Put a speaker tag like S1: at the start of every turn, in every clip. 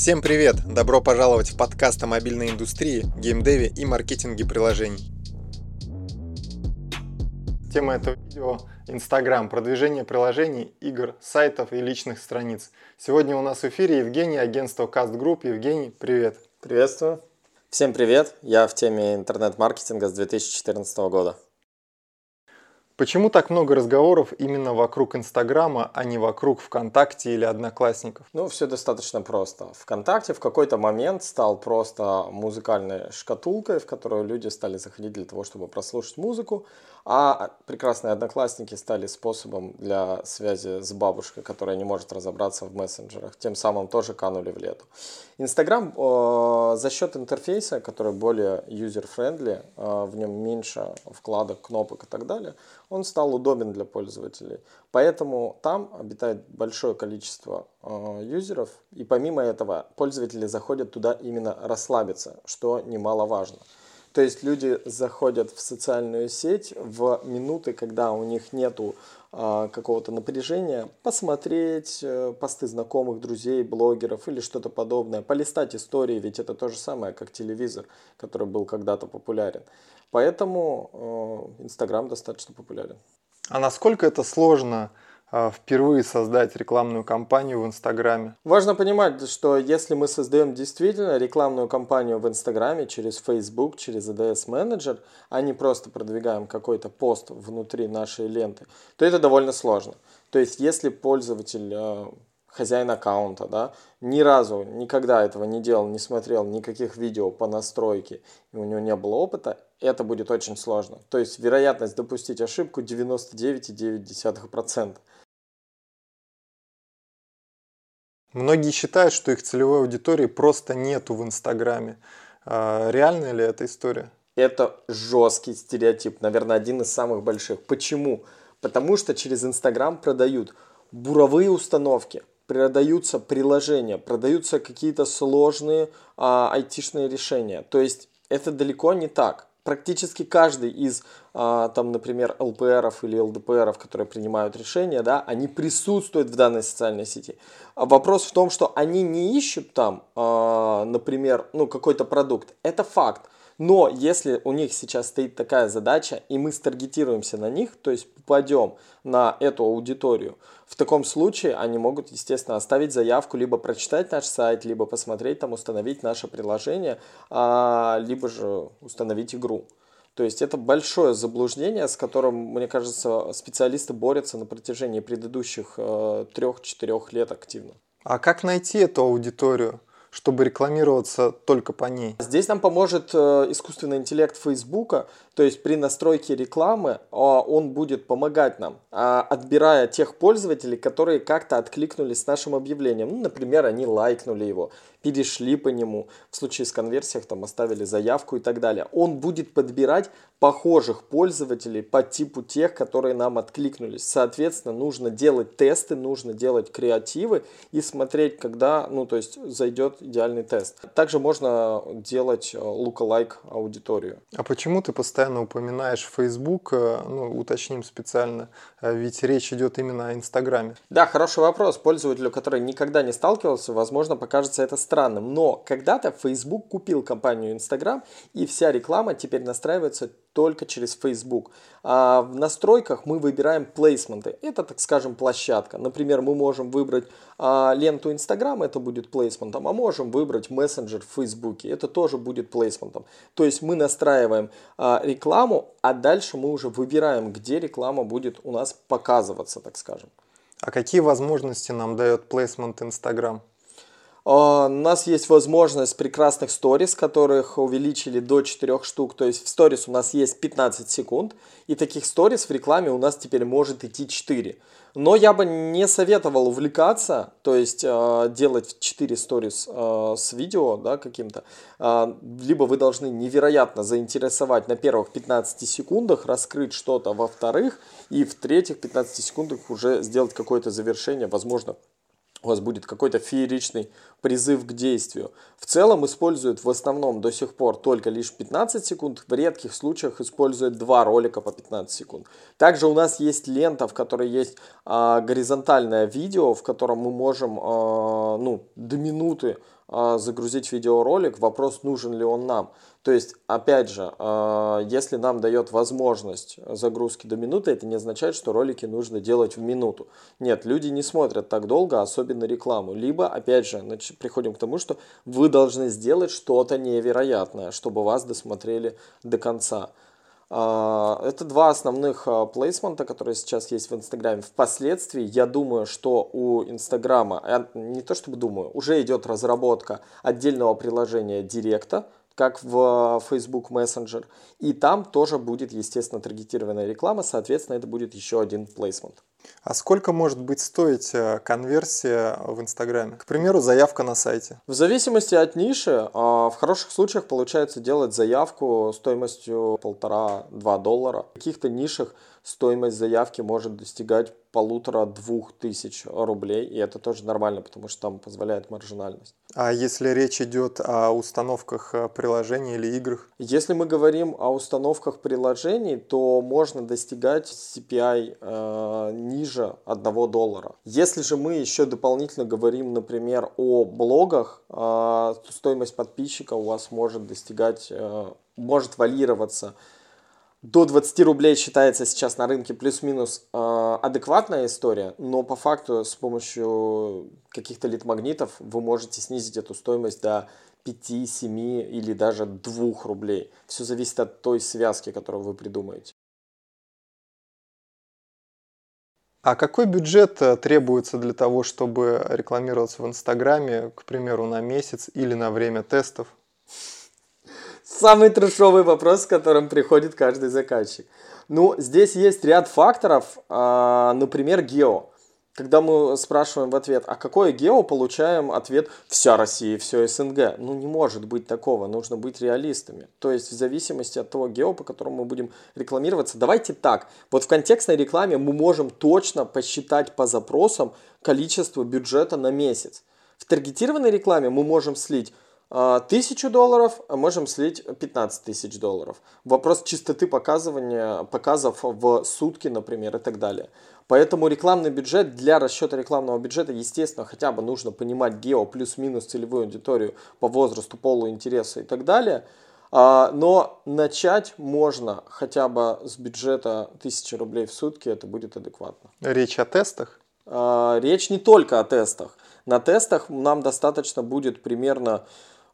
S1: Всем привет! Добро пожаловать в подкаст о мобильной индустрии, геймдеве и маркетинге приложений. Тема этого видео – Инстаграм, продвижение приложений, игр, сайтов и личных страниц. Сегодня у нас в эфире Евгений, агентство Cast Group. Евгений, привет!
S2: Приветствую! Всем привет! Я в теме интернет-маркетинга с 2014 года.
S1: Почему так много разговоров именно вокруг Инстаграма, а не вокруг ВКонтакте или Одноклассников?
S2: Ну, все достаточно просто. ВКонтакте в какой-то момент стал просто музыкальной шкатулкой, в которую люди стали заходить для того, чтобы прослушать музыку, а прекрасные Одноклассники стали способом для связи с бабушкой, которая не может разобраться в мессенджерах. Тем самым тоже канули в лету. Инстаграм э, за счет интерфейса, который более user-friendly, э, в нем меньше вкладок, кнопок и так далее, он стал удобен для пользователей. Поэтому там обитает большое количество э, юзеров, и помимо этого пользователи заходят туда именно расслабиться, что немаловажно. То есть люди заходят в социальную сеть в минуты, когда у них нету э, какого-то напряжения, посмотреть э, посты знакомых, друзей, блогеров или что-то подобное, полистать истории, ведь это то же самое, как телевизор, который был когда-то популярен. Поэтому э, Инстаграм достаточно популярен.
S1: А насколько это сложно впервые создать рекламную кампанию в Инстаграме?
S2: Важно понимать, что если мы создаем действительно рекламную кампанию в Инстаграме через Facebook, через ADS менеджер, а не просто продвигаем какой-то пост внутри нашей ленты, то это довольно сложно. То есть если пользователь э, хозяин аккаунта, да, ни разу, никогда этого не делал, не смотрел никаких видео по настройке, и у него не было опыта, это будет очень сложно. То есть вероятность допустить ошибку 99,9%.
S1: Многие считают, что их целевой аудитории просто нету в Инстаграме. А, реальная ли эта история?
S2: Это жесткий стереотип, наверное, один из самых больших. Почему? Потому что через Инстаграм продают буровые установки, продаются приложения, продаются какие-то сложные а, айтишные решения. То есть это далеко не так практически каждый из, а, там, например, ЛПРов или ЛДПРов, которые принимают решения, да, они присутствуют в данной социальной сети. А вопрос в том, что они не ищут там, а, например, ну, какой-то продукт. Это факт. Но если у них сейчас стоит такая задача, и мы старгетируемся на них, то есть попадем на эту аудиторию, в таком случае они могут, естественно, оставить заявку, либо прочитать наш сайт, либо посмотреть там, установить наше приложение, а, либо же установить игру. То есть это большое заблуждение, с которым, мне кажется, специалисты борются на протяжении предыдущих э, трех-четырех лет активно.
S1: А как найти эту аудиторию? Чтобы рекламироваться только по ней.
S2: Здесь нам поможет э, искусственный интеллект Фейсбука, то есть при настройке рекламы а, он будет помогать нам, а, отбирая тех пользователей, которые как-то откликнулись с нашим объявлением. Ну, например, они лайкнули его, перешли по нему, в случае с конверсиях там оставили заявку и так далее. Он будет подбирать похожих пользователей по типу тех, которые нам откликнулись. Соответственно, нужно делать тесты, нужно делать креативы и смотреть, когда, ну, то есть зайдет идеальный тест. Также можно делать lookalike аудиторию.
S1: А почему ты постоянно упоминаешь Facebook, э, ну, уточним специально, э, ведь речь идет именно о Инстаграме?
S2: Да, хороший вопрос. Пользователю, который никогда не сталкивался, возможно, покажется это странным. Но когда-то Facebook купил компанию Instagram, и вся реклама теперь настраивается только через Facebook. А в настройках мы выбираем плейсменты. Это, так скажем, площадка. Например, мы можем выбрать а, ленту Instagram, это будет плейсментом, а можем выбрать мессенджер в Facebook, это тоже будет плейсментом. То есть мы настраиваем а, рекламу, а дальше мы уже выбираем, где реклама будет у нас показываться, так скажем.
S1: А какие возможности нам дает плейсмент Instagram?
S2: А, у нас есть возможность прекрасных сторис, которых увеличили до 4 штук. То есть в сторис у нас есть 15 секунд. И таких сторис в рекламе у нас теперь может идти 4. Но я бы не советовал увлекаться, то есть э, делать 4 сторис э, с видео да, каким-то. Э, либо вы должны невероятно заинтересовать на первых 15 секундах, раскрыть что-то во вторых, и в третьих 15 секундах уже сделать какое-то завершение, возможно, у вас будет какой-то фееричный призыв к действию. В целом используют в основном до сих пор только лишь 15 секунд, в редких случаях используют два ролика по 15 секунд. Также у нас есть лента, в которой есть а, горизонтальное видео, в котором мы можем а, ну, до минуты загрузить видеоролик, вопрос, нужен ли он нам. То есть, опять же, э, если нам дает возможность загрузки до минуты, это не означает, что ролики нужно делать в минуту. Нет, люди не смотрят так долго, особенно рекламу. Либо, опять же, приходим к тому, что вы должны сделать что-то невероятное, чтобы вас досмотрели до конца. А, это два основных а, плейсмента, которые сейчас есть в Инстаграме. Впоследствии я думаю, что у Инстаграма, не то чтобы думаю, уже идет разработка отдельного приложения Директа, как в а, Facebook Messenger. И там тоже будет, естественно, таргетированная реклама, соответственно, это будет еще один плейсмент.
S1: А сколько может быть стоить э, конверсия в Инстаграме? К примеру, заявка на сайте.
S2: В зависимости от ниши, в хороших случаях получается делать заявку стоимостью полтора-два доллара. В каких-то нишах стоимость заявки может достигать полутора-двух тысяч рублей, и это тоже нормально, потому что там позволяет маржинальность.
S1: А если речь идет о установках э, приложений или играх?
S2: Если мы говорим о установках приложений, то можно достигать CPI э, ниже 1 доллара. Если же мы еще дополнительно говорим, например, о блогах, э, то стоимость подписчика у вас может достигать, э, может варьироваться до 20 рублей считается сейчас на рынке плюс-минус э, адекватная история, но по факту с помощью каких-то лид-магнитов вы можете снизить эту стоимость до 5, 7 или даже 2 рублей. Все зависит от той связки, которую вы придумаете.
S1: А какой бюджет э, требуется для того, чтобы рекламироваться в Инстаграме, к примеру, на месяц или на время тестов?
S2: Самый трешовый вопрос, с которым приходит каждый заказчик. Ну, здесь есть ряд факторов, а, например, гео. Когда мы спрашиваем в ответ, а какое гео, получаем ответ «вся Россия, все СНГ». Ну, не может быть такого, нужно быть реалистами. То есть, в зависимости от того гео, по которому мы будем рекламироваться. Давайте так, вот в контекстной рекламе мы можем точно посчитать по запросам количество бюджета на месяц. В таргетированной рекламе мы можем слить а, тысячу долларов, а можем слить 15 тысяч долларов. Вопрос чистоты показывания, показов в сутки, например, и так далее. Поэтому рекламный бюджет, для расчета рекламного бюджета, естественно, хотя бы нужно понимать гео плюс-минус целевую аудиторию по возрасту, полу, интересу и так далее. А, но начать можно хотя бы с бюджета 1000 рублей в сутки, это будет адекватно.
S1: Речь о тестах?
S2: Речь не только о тестах. На тестах нам достаточно будет примерно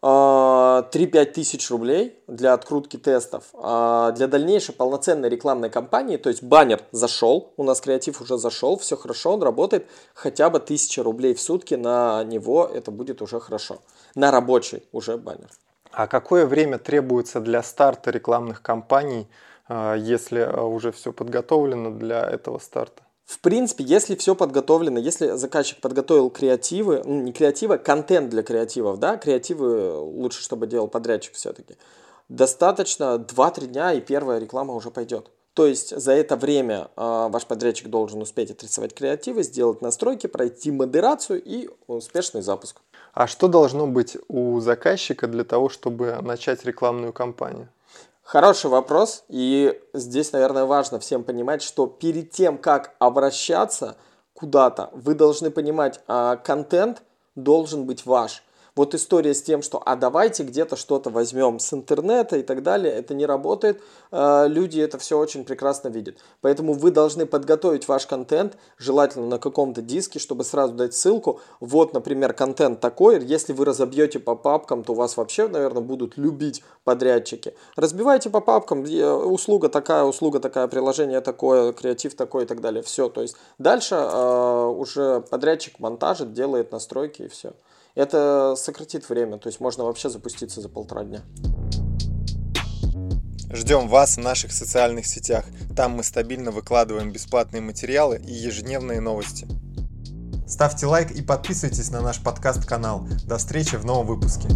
S2: 3-5 тысяч рублей для открутки тестов. А для дальнейшей полноценной рекламной кампании, то есть баннер зашел, у нас креатив уже зашел, все хорошо, он работает, хотя бы 1000 рублей в сутки на него, это будет уже хорошо. На рабочий уже баннер.
S1: А какое время требуется для старта рекламных кампаний, а, если а, уже все подготовлено для этого старта?
S2: В принципе, если все подготовлено, если заказчик подготовил креативы, ну, не креативы, контент для креативов, да, креативы лучше, чтобы делал подрядчик все-таки, достаточно 2-3 дня и первая реклама уже пойдет. То есть за это время э, ваш подрядчик должен успеть отрисовать креативы, сделать настройки, пройти модерацию и успешный запуск.
S1: А что должно быть у заказчика для того, чтобы начать рекламную кампанию?
S2: Хороший вопрос, и здесь, наверное, важно всем понимать, что перед тем, как обращаться куда-то, вы должны понимать, а контент должен быть ваш. Вот история с тем, что а давайте где-то что-то возьмем с интернета и так далее, это не работает. А, люди это все очень прекрасно видят. Поэтому вы должны подготовить ваш контент, желательно на каком-то диске, чтобы сразу дать ссылку. Вот, например, контент такой. Если вы разобьете по папкам, то вас вообще, наверное, будут любить подрядчики. Разбивайте по папкам, услуга такая, услуга такая, приложение такое, креатив такой и так далее. Все, то есть дальше э, уже подрядчик монтажит, делает настройки и все. Это сократит время, то есть можно вообще запуститься за полтора дня.
S1: Ждем вас в наших социальных сетях. Там мы стабильно выкладываем бесплатные материалы и ежедневные новости. Ставьте лайк и подписывайтесь на наш подкаст-канал. До встречи в новом выпуске.